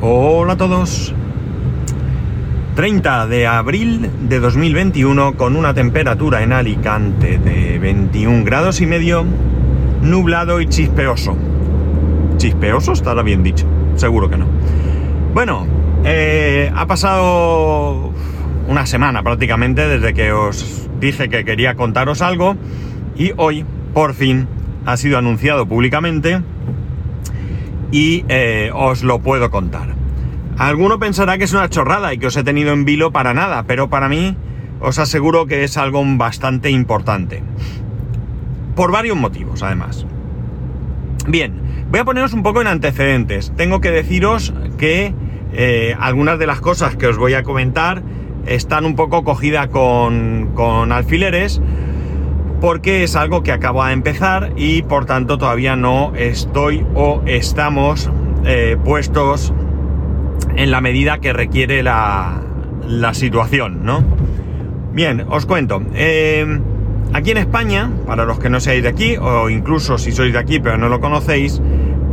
Hola a todos. 30 de abril de 2021 con una temperatura en Alicante de 21 grados y medio, nublado y chispeoso. ¿Chispeoso? Estará bien dicho. Seguro que no. Bueno, eh, ha pasado una semana prácticamente desde que os dije que quería contaros algo y hoy, por fin, ha sido anunciado públicamente y eh, os lo puedo contar. Alguno pensará que es una chorrada y que os he tenido en vilo para nada, pero para mí os aseguro que es algo bastante importante. Por varios motivos, además. Bien, voy a poneros un poco en antecedentes. Tengo que deciros que eh, algunas de las cosas que os voy a comentar están un poco cogidas con, con alfileres porque es algo que acabo de empezar y por tanto todavía no estoy o estamos eh, puestos en la medida que requiere la, la situación, ¿no? Bien, os cuento. Eh, aquí en España, para los que no seáis de aquí, o incluso si sois de aquí pero no lo conocéis,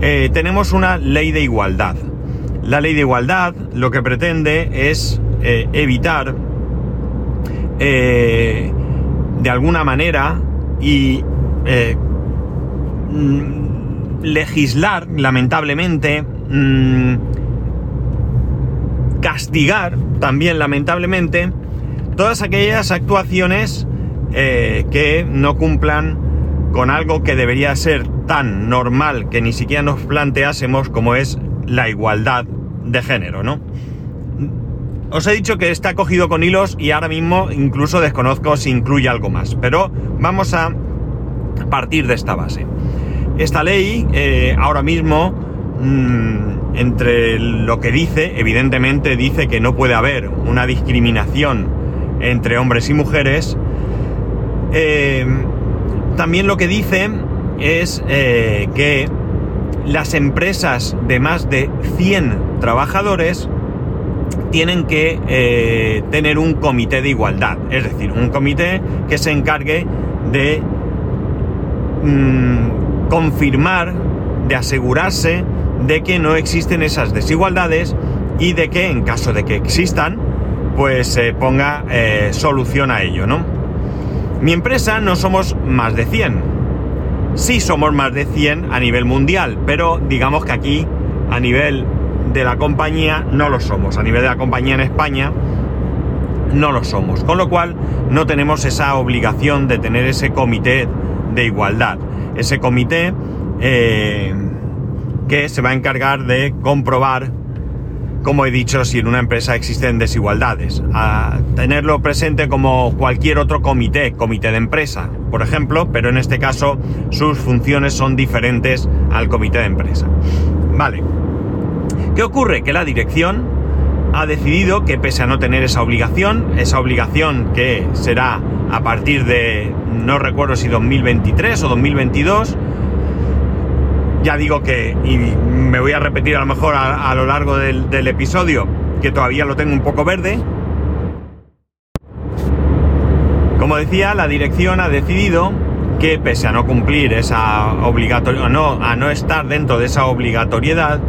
eh, tenemos una ley de igualdad. La ley de igualdad lo que pretende es evitar de alguna manera y eh, mm, legislar, lamentablemente, mm, castigar también, lamentablemente, todas aquellas actuaciones eh, que no cumplan con algo que debería ser tan normal que ni siquiera nos planteásemos como es la igualdad de género, ¿no? Os he dicho que está cogido con hilos y ahora mismo incluso desconozco si incluye algo más, pero vamos a partir de esta base. Esta ley eh, ahora mismo, mm, entre lo que dice, evidentemente dice que no puede haber una discriminación entre hombres y mujeres. Eh, también lo que dice es eh, que las empresas de más de 100 trabajadores tienen que eh, tener un comité de igualdad, es decir, un comité que se encargue de mm, confirmar, de asegurarse de que no existen esas desigualdades y de que en caso de que existan, pues se ponga eh, solución a ello, ¿no? Mi empresa no somos más de 100. Sí somos más de 100 a nivel mundial, pero digamos que aquí, a nivel de la compañía no lo somos. A nivel de la compañía en España no lo somos. Con lo cual no tenemos esa obligación de tener ese comité de igualdad. Ese comité eh, que se va a encargar de comprobar, como he dicho, si en una empresa existen desigualdades. A tenerlo presente como cualquier otro comité, comité de empresa, por ejemplo, pero en este caso sus funciones son diferentes al comité de empresa. Vale. ¿Qué ocurre? Que la dirección ha decidido que pese a no tener esa obligación, esa obligación que será a partir de, no recuerdo si 2023 o 2022, ya digo que, y me voy a repetir a lo mejor a, lo largo del, del episodio, que todavía lo tengo un poco verde, como decía, la dirección ha decidido que pese a no cumplir esa obligatoriedad, no, a no estar dentro de esa obligatoriedad,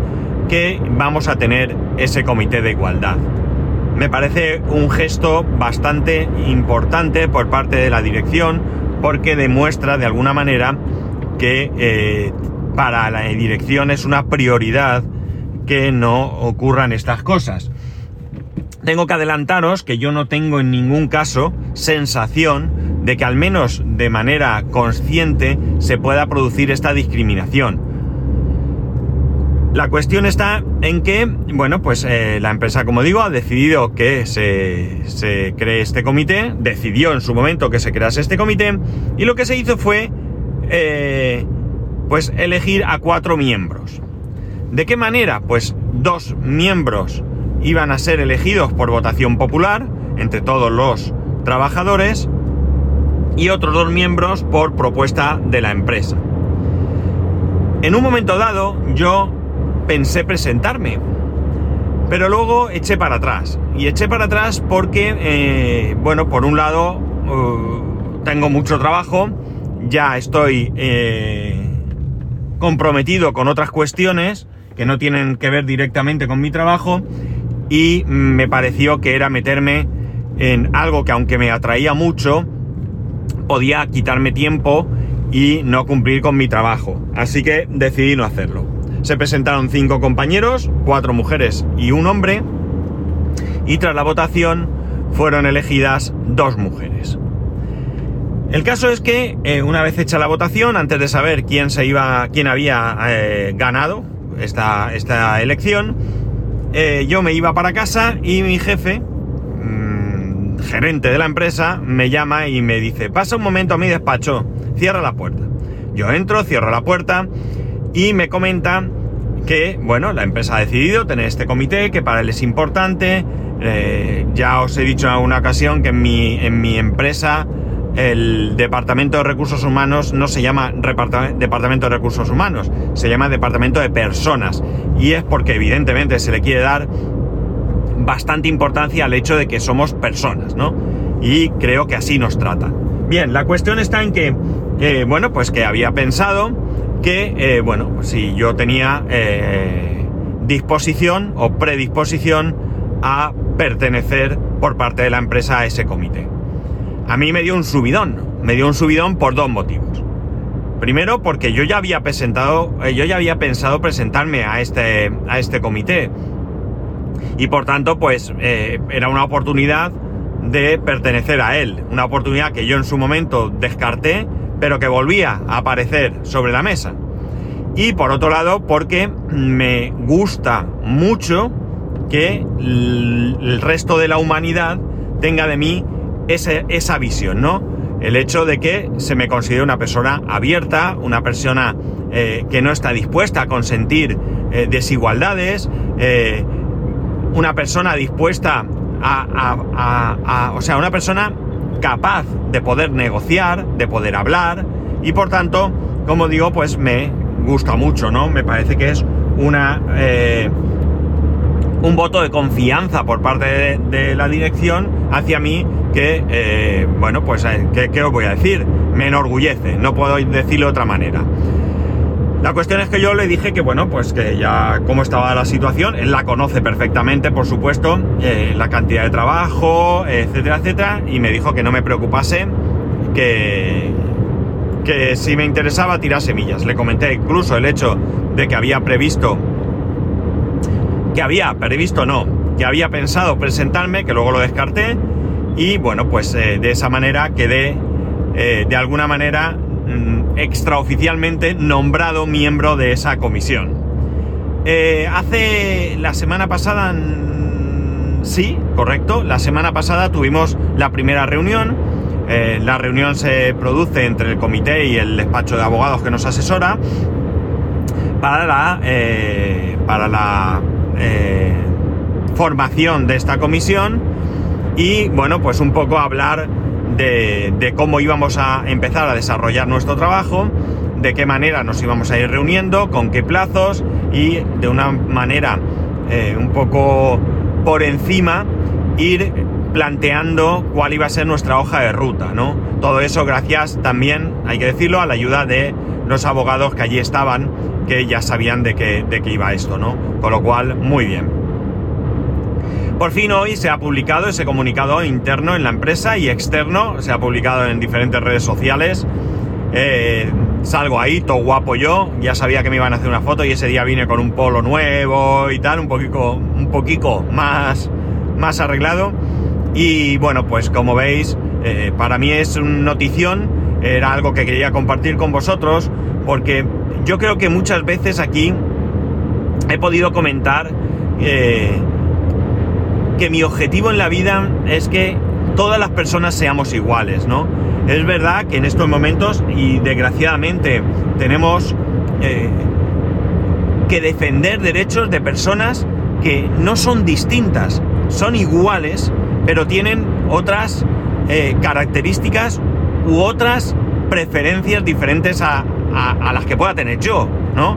que vamos a tener ese comité de igualdad. Me parece un gesto bastante importante por parte de la dirección porque demuestra de alguna manera que eh, para la dirección es una prioridad que no ocurran estas cosas. Tengo que adelantaros que yo no tengo en ningún caso sensación de que al menos de manera consciente se pueda producir esta discriminación. La cuestión está en que, bueno, pues eh, la empresa, como digo, ha decidido que se, cree este comité, decidió en su momento que se crease este comité, y lo que se hizo fue, eh, pues, elegir a cuatro miembros. ¿De qué manera? Pues dos miembros iban a ser elegidos por votación popular entre todos los trabajadores y otros dos miembros por propuesta de la empresa. En un momento dado, yo pensé presentarme. Pero luego eché para atrás. Y eché para atrás porque, eh, bueno, por un lado, uh, tengo mucho trabajo, ya estoy eh, comprometido con otras cuestiones que no tienen que ver directamente con mi trabajo y me pareció que era meterme en algo que aunque me atraía mucho, podía quitarme tiempo y no cumplir con mi trabajo. Así que decidí no hacerlo. Se presentaron cinco compañeros, cuatro mujeres y un hombre, y tras la votación fueron elegidas dos mujeres. El caso es que eh, una vez hecha la votación, antes de saber quién se iba, quién había eh, ganado esta, esta elección, eh, yo me iba para casa y mi jefe, mm, gerente de la empresa, me llama y me dice, pasa un momento a mi despacho, cierra la puerta. Yo entro, cierro la puerta y me comenta que, bueno, la empresa ha decidido tener este comité, que para él es importante. Eh, ya os he dicho en una ocasión que en mi, en mi empresa el Departamento de Recursos Humanos no se llama Departamento de Recursos Humanos, se llama Departamento de Personas. Y es porque evidentemente se le quiere dar bastante importancia al hecho de que somos personas, ¿no? Y creo que así nos trata. Bien, la cuestión está en que, bueno, pues que había pensado que, eh, bueno, si yo tenía eh, disposición o predisposición a pertenecer por parte de la empresa a ese comité a mí me dio un subidón. Me dio un subidón por dos motivos. Primero, porque yo ya había presentado, eh, yo ya había pensado presentarme a este, a este comité. Y por tanto, pues era una oportunidad de pertenecer a él. Una oportunidad que yo en su momento descarté, pero que volvía a aparecer sobre la mesa. Y por otro lado, porque me gusta mucho que el resto de la humanidad tenga de mí esa visión, ¿no? El hecho de que se me considere una persona abierta, una persona eh, que no está dispuesta a consentir eh, desigualdades, eh, una persona dispuesta a, o sea, una persona capaz de poder negociar, de poder hablar, y por tanto, como digo, pues me gusta mucho, ¿no? Me parece que es una un voto de confianza por parte de, la dirección hacia mí que, eh, bueno, pues, eh, ¿qué, os voy a decir? Me enorgullece, no puedo decirlo de otra manera. La cuestión es que yo le dije que, bueno, pues que ya cómo estaba la situación, él la conoce perfectamente, por supuesto, eh, la cantidad de trabajo, etcétera, etcétera, y me dijo que no me preocupase, que, que si me interesaba tirar semillas. Le comenté incluso el hecho de que había previsto que había previsto no, que había pensado presentarme, que luego lo descarté, y bueno, pues eh, de esa manera quedé eh, de alguna manera mm, extraoficialmente nombrado miembro de esa comisión. Eh, hace la semana pasada, sí, correcto, la semana pasada tuvimos la primera reunión. la reunión se produce entre el comité y el despacho de abogados que nos asesora para la, para la eh, formación de esta comisión y bueno, pues un poco hablar de, cómo íbamos a empezar a desarrollar nuestro trabajo, de qué manera nos íbamos a ir reuniendo, con qué plazos y de una manera eh, un poco por encima ir planteando cuál iba a ser nuestra hoja de ruta, ¿no? Todo eso gracias también, hay que decirlo, a la ayuda de los abogados que allí estaban que ya sabían de qué, de qué iba esto, ¿no? Con lo cual, muy bien. Por fin hoy se ha publicado ese comunicado interno en la empresa y externo, se ha publicado en diferentes redes sociales. Eh, salgo ahí, todo guapo yo, ya sabía que me iban a hacer una foto y ese día vine con un polo nuevo y tal, un poquito, un poquito más, más arreglado. Y bueno, pues como veis, eh, para mí es una notición, era algo que quería compartir con vosotros, porque yo creo que muchas veces aquí he podido comentar eh, que mi objetivo en la vida es que todas las personas seamos iguales, ¿no? Es verdad que en estos momentos, y desgraciadamente, tenemos eh, que defender derechos de personas que no son distintas, son iguales, pero tienen otras eh, características u otras preferencias diferentes a, a, las que pueda tener yo, ¿no?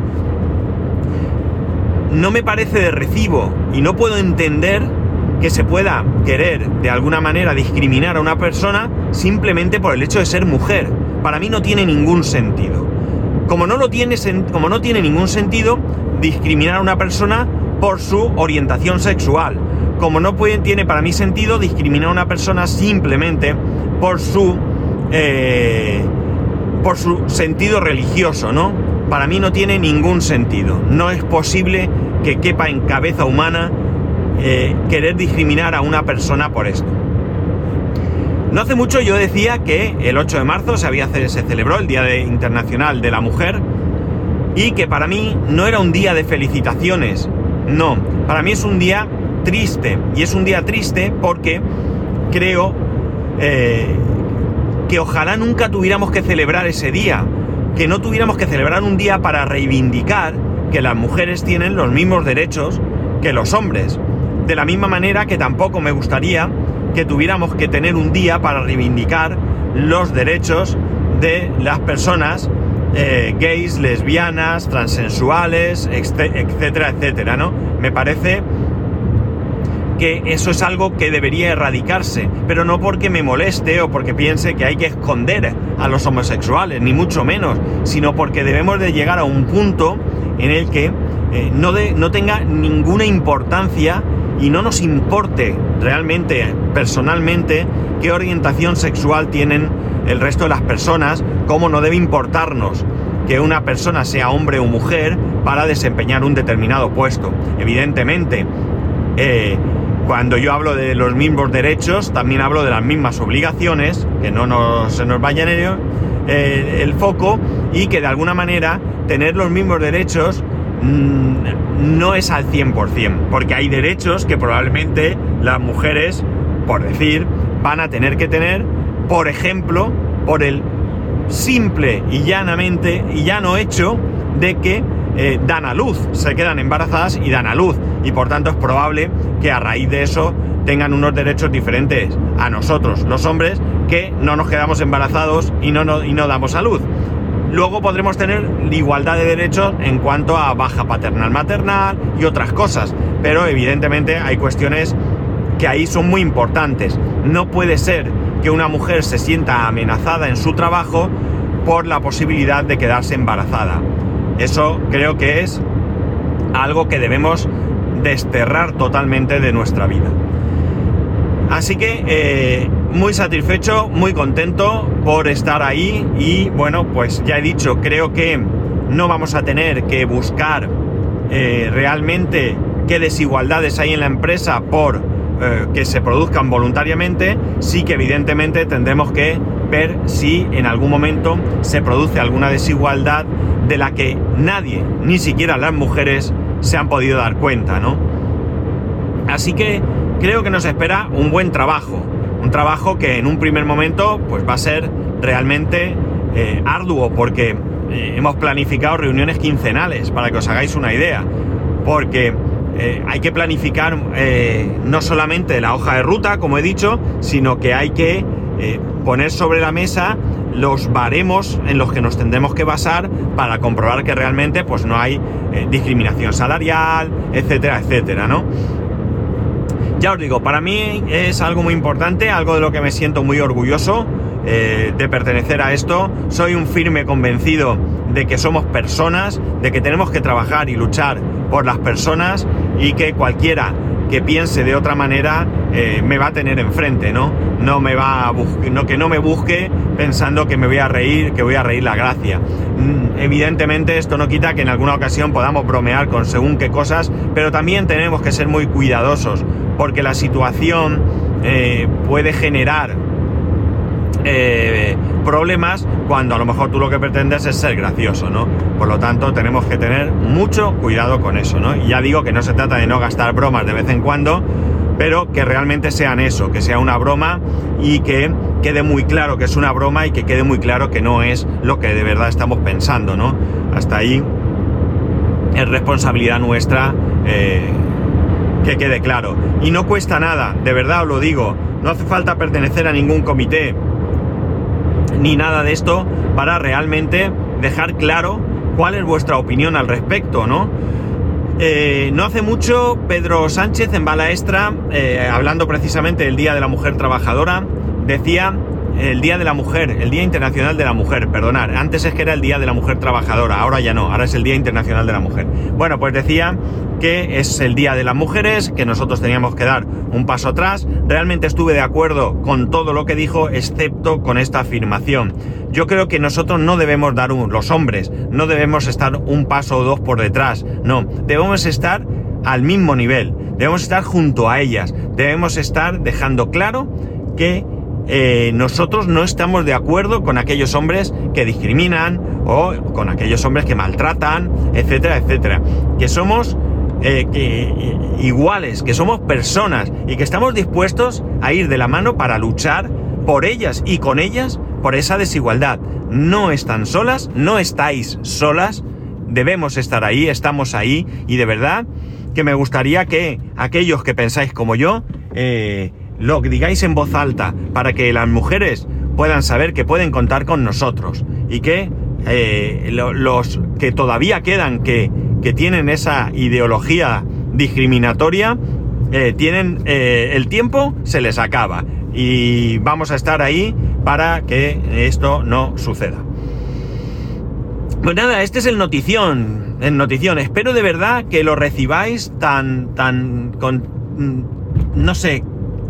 No me parece de recibo y no puedo entender que se pueda querer de alguna manera discriminar a una persona simplemente por el hecho de ser mujer. Para mí no tiene ningún sentido. Como no, lo tiene, como no tiene ningún sentido, discriminar a una persona por su orientación sexual. Como no puede, tiene para mí sentido discriminar a una persona simplemente por su, eh, por su sentido religioso, ¿no? Para mí no tiene ningún sentido. No es posible que quepa en cabeza humana eh, querer discriminar a una persona por esto. No hace mucho yo decía que el 8 de marzo se, había, se celebró el Día Internacional de la Mujer y que para mí no era un día de felicitaciones, no, para mí es un día triste y es un día triste porque creo eh, que ojalá nunca tuviéramos que celebrar ese día, que no tuviéramos que celebrar un día para reivindicar que las mujeres tienen los mismos derechos que los hombres. De la misma manera que tampoco me gustaría que tuviéramos que tener un día para reivindicar los derechos de las personas eh, gays, lesbianas, transensuales, etcétera, etcétera, ¿no? Me parece que eso es algo que debería erradicarse, pero no porque me moleste o porque piense que hay que esconder a los homosexuales, ni mucho menos, sino porque debemos de llegar a un punto en el que eh, no tenga ninguna importancia y no nos importe realmente, personalmente, qué orientación sexual tienen el resto de las personas, cómo no debe importarnos que una persona sea hombre o mujer para desempeñar un determinado puesto. Evidentemente, eh, cuando yo hablo de los mismos derechos, también hablo de las mismas obligaciones, que no se nos vaya en ello eh, el foco, y que de alguna manera tener los mismos derechos no es al 100%, porque hay derechos que probablemente las mujeres, por decir, van a tener que tener, por ejemplo, por el simple y llanamente y llano hecho de que eh, dan a luz, se quedan embarazadas y dan a luz. Y por tanto es probable que a raíz de eso tengan unos derechos diferentes a nosotros, los hombres, que no nos quedamos embarazados y no, y no damos a luz. Luego podremos tener igualdad de derechos en cuanto a baja paternal maternal y otras cosas, pero evidentemente hay cuestiones que ahí son muy importantes. No puede ser que una mujer se sienta amenazada en su trabajo por la posibilidad de quedarse embarazada. Eso creo que es algo que debemos desterrar totalmente de nuestra vida. Así que eh, muy satisfecho, muy contento por estar ahí y bueno, pues ya he dicho, creo que no vamos a tener que buscar eh, realmente qué desigualdades hay en la empresa por eh, que se produzcan voluntariamente, sí que evidentemente tendremos que ver si en algún momento se produce alguna desigualdad de la que nadie, ni siquiera las mujeres, se han podido dar cuenta, ¿no? Así que creo que nos espera un buen trabajo. Un trabajo que en un primer momento pues va a ser realmente eh, arduo porque eh, hemos planificado reuniones quincenales para que os hagáis una idea. Porque eh, hay que planificar no solamente la hoja de ruta, como he dicho, sino que hay que poner sobre la mesa los baremos en los que nos tendremos que basar para comprobar que realmente pues no hay discriminación salarial, etcétera, etcétera, ¿no? Ya os digo, para mí es algo muy importante, algo de lo que me siento muy orgulloso eh, de pertenecer a esto. Soy un firme convencido de que somos personas, de que tenemos que trabajar y luchar por las personas y que cualquiera que piense de otra manera eh, me va a tener enfrente, ¿no? No me va a no, que no me busque pensando que me voy a reír, que voy a reír la gracia. Mm, evidentemente esto no quita que en alguna ocasión podamos bromear con según qué cosas, pero también tenemos que ser muy cuidadosos porque la situación eh, puede generar eh, problemas cuando a lo mejor tú lo que pretendes es ser gracioso, ¿no? Por lo tanto, tenemos que tener mucho cuidado con eso, ¿no? Y ya digo que no se trata de no gastar bromas de vez en cuando, pero que realmente sean eso, que sea una broma y que quede muy claro que es una broma y que quede muy claro que no es lo que de verdad estamos pensando, ¿no? Hasta ahí es responsabilidad nuestra. Eh, que quede claro. Y no cuesta nada, de verdad os lo digo, no hace falta pertenecer a ningún comité ni nada de esto para realmente dejar claro cuál es vuestra opinión al respecto, ¿no? Eh, no hace mucho Pedro Sánchez en Bala Extra, eh, hablando precisamente del Día de la Mujer Trabajadora, decía el Día de la Mujer, el Día Internacional de la Mujer, perdonar, antes es que era el Día de la Mujer Trabajadora, ahora ya no, ahora es el Día Internacional de la Mujer. Bueno, pues decía que es el Día de las Mujeres, que nosotros teníamos que dar un paso atrás. Realmente estuve de acuerdo con todo lo que dijo, excepto con esta afirmación. Yo creo que nosotros no debemos dar un, los hombres, no debemos estar un paso o dos por detrás, no, debemos estar al mismo nivel, debemos estar junto a ellas, debemos estar dejando claro que eh, nosotros no estamos de acuerdo con aquellos hombres que discriminan o con aquellos hombres que maltratan, etcétera, etcétera. Que somos eh, que, iguales, que somos personas y que estamos dispuestos a ir de la mano para luchar por ellas y con ellas por esa desigualdad. No están solas, no estáis solas, debemos estar ahí, estamos ahí y de verdad que me gustaría que aquellos que pensáis como yo, eh, lo digáis en voz alta para que las mujeres puedan saber que pueden contar con nosotros y que eh, los que todavía quedan que, que, tienen esa ideología discriminatoria eh, tienen eh, el tiempo se les acaba y vamos a estar ahí para que esto no suceda. Pues nada, este es el notición, el notición. Espero de verdad que lo recibáis tan, tan, con, mm, no sé,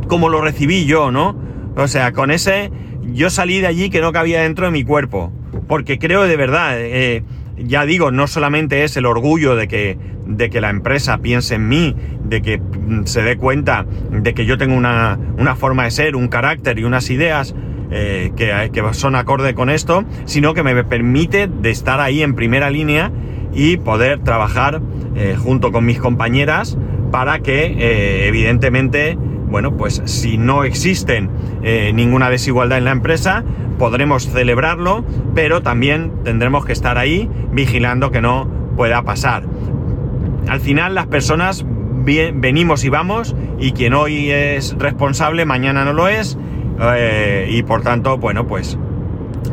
como lo recibí yo, ¿no? O sea, con ese yo salí de allí que no cabía dentro de mi cuerpo. Porque creo de verdad, eh, ya digo, no solamente es el orgullo de que, de que la empresa piense en mí, de que se dé cuenta de que yo tengo una, una forma de ser, un carácter y unas ideas eh, que, que, son acorde con esto, sino que me permite de estar ahí en primera línea y poder trabajar eh, junto con mis compañeras para que evidentemente bueno, pues si no existen eh, ninguna desigualdad en la empresa, podremos celebrarlo, pero también tendremos que estar ahí vigilando que no pueda pasar. Al final las personas venimos y vamos y quien hoy es responsable mañana no lo es eh, y por tanto, bueno, pues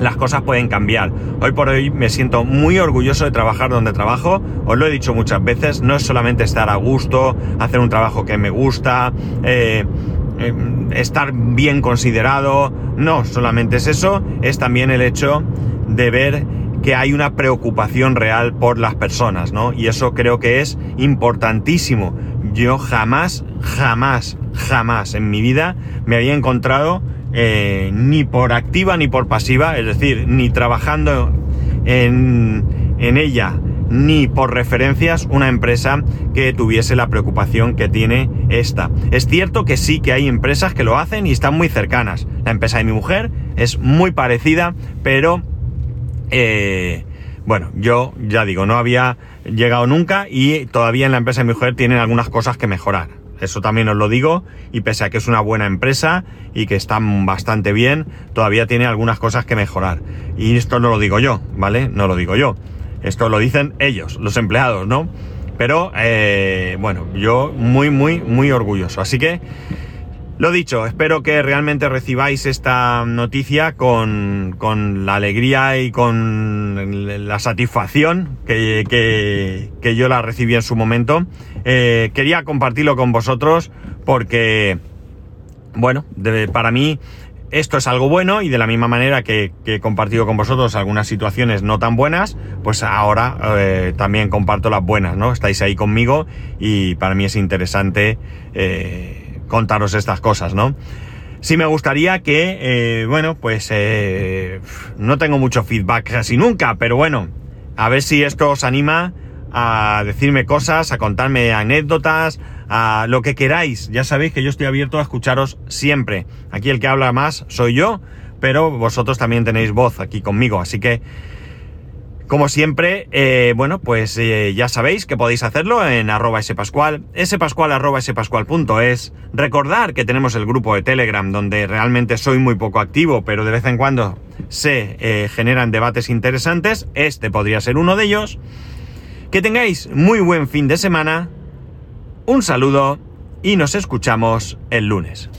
las cosas pueden cambiar. Hoy por hoy me siento muy orgulloso de trabajar donde trabajo. Os lo he dicho muchas veces, no es solamente estar a gusto, hacer un trabajo que me gusta, eh, eh, estar bien considerado. No, solamente es eso, es también el hecho de ver que hay una preocupación real por las personas, ¿no? Y eso creo que es importantísimo. Yo jamás, jamás, jamás en mi vida me había encontrado eh, ni por activa ni por pasiva, es decir, ni trabajando en, en ella ni por referencias una empresa que tuviese la preocupación que tiene esta. Es cierto que sí que hay empresas que lo hacen y están muy cercanas. La empresa de mi mujer es muy parecida, pero eh, bueno, yo ya digo, no había llegado nunca y todavía en la empresa de mi mujer tienen algunas cosas que mejorar. Eso también os lo digo, y pese a que es una buena empresa y que está bastante bien, todavía tiene algunas cosas que mejorar. Y esto no lo digo yo, ¿vale? No lo digo yo. Esto lo dicen ellos, los empleados, ¿no? Pero, eh, bueno, yo muy, muy, muy orgulloso. Así que, lo dicho, espero que realmente recibáis esta noticia con, con la alegría y con la satisfacción que, que, yo la recibí en su momento. Eh, quería compartirlo con vosotros porque, bueno, para mí esto es algo bueno y de la misma manera que, he compartido con vosotros algunas situaciones no tan buenas, pues ahora eh, también comparto las buenas, ¿no? Estáis ahí conmigo y para mí es interesante eh, contaros estas cosas, ¿no? Sí me gustaría que, bueno, pues no tengo mucho feedback casi nunca, pero bueno, a ver si esto os anima a decirme cosas, a contarme anécdotas, a lo que queráis. Ya sabéis que yo estoy abierto a escucharos siempre. Aquí el que habla más soy yo, pero vosotros también tenéis voz aquí conmigo. Así que, como siempre, eh, bueno, pues eh, ya sabéis que podéis hacerlo en arroba spascual, spascual arroba spascual.es. Recordar que tenemos el grupo de Telegram donde realmente soy muy poco activo, pero de vez en cuando se eh, generan debates interesantes. Este podría ser uno de ellos. Que tengáis muy buen fin de semana, un saludo y nos escuchamos el lunes.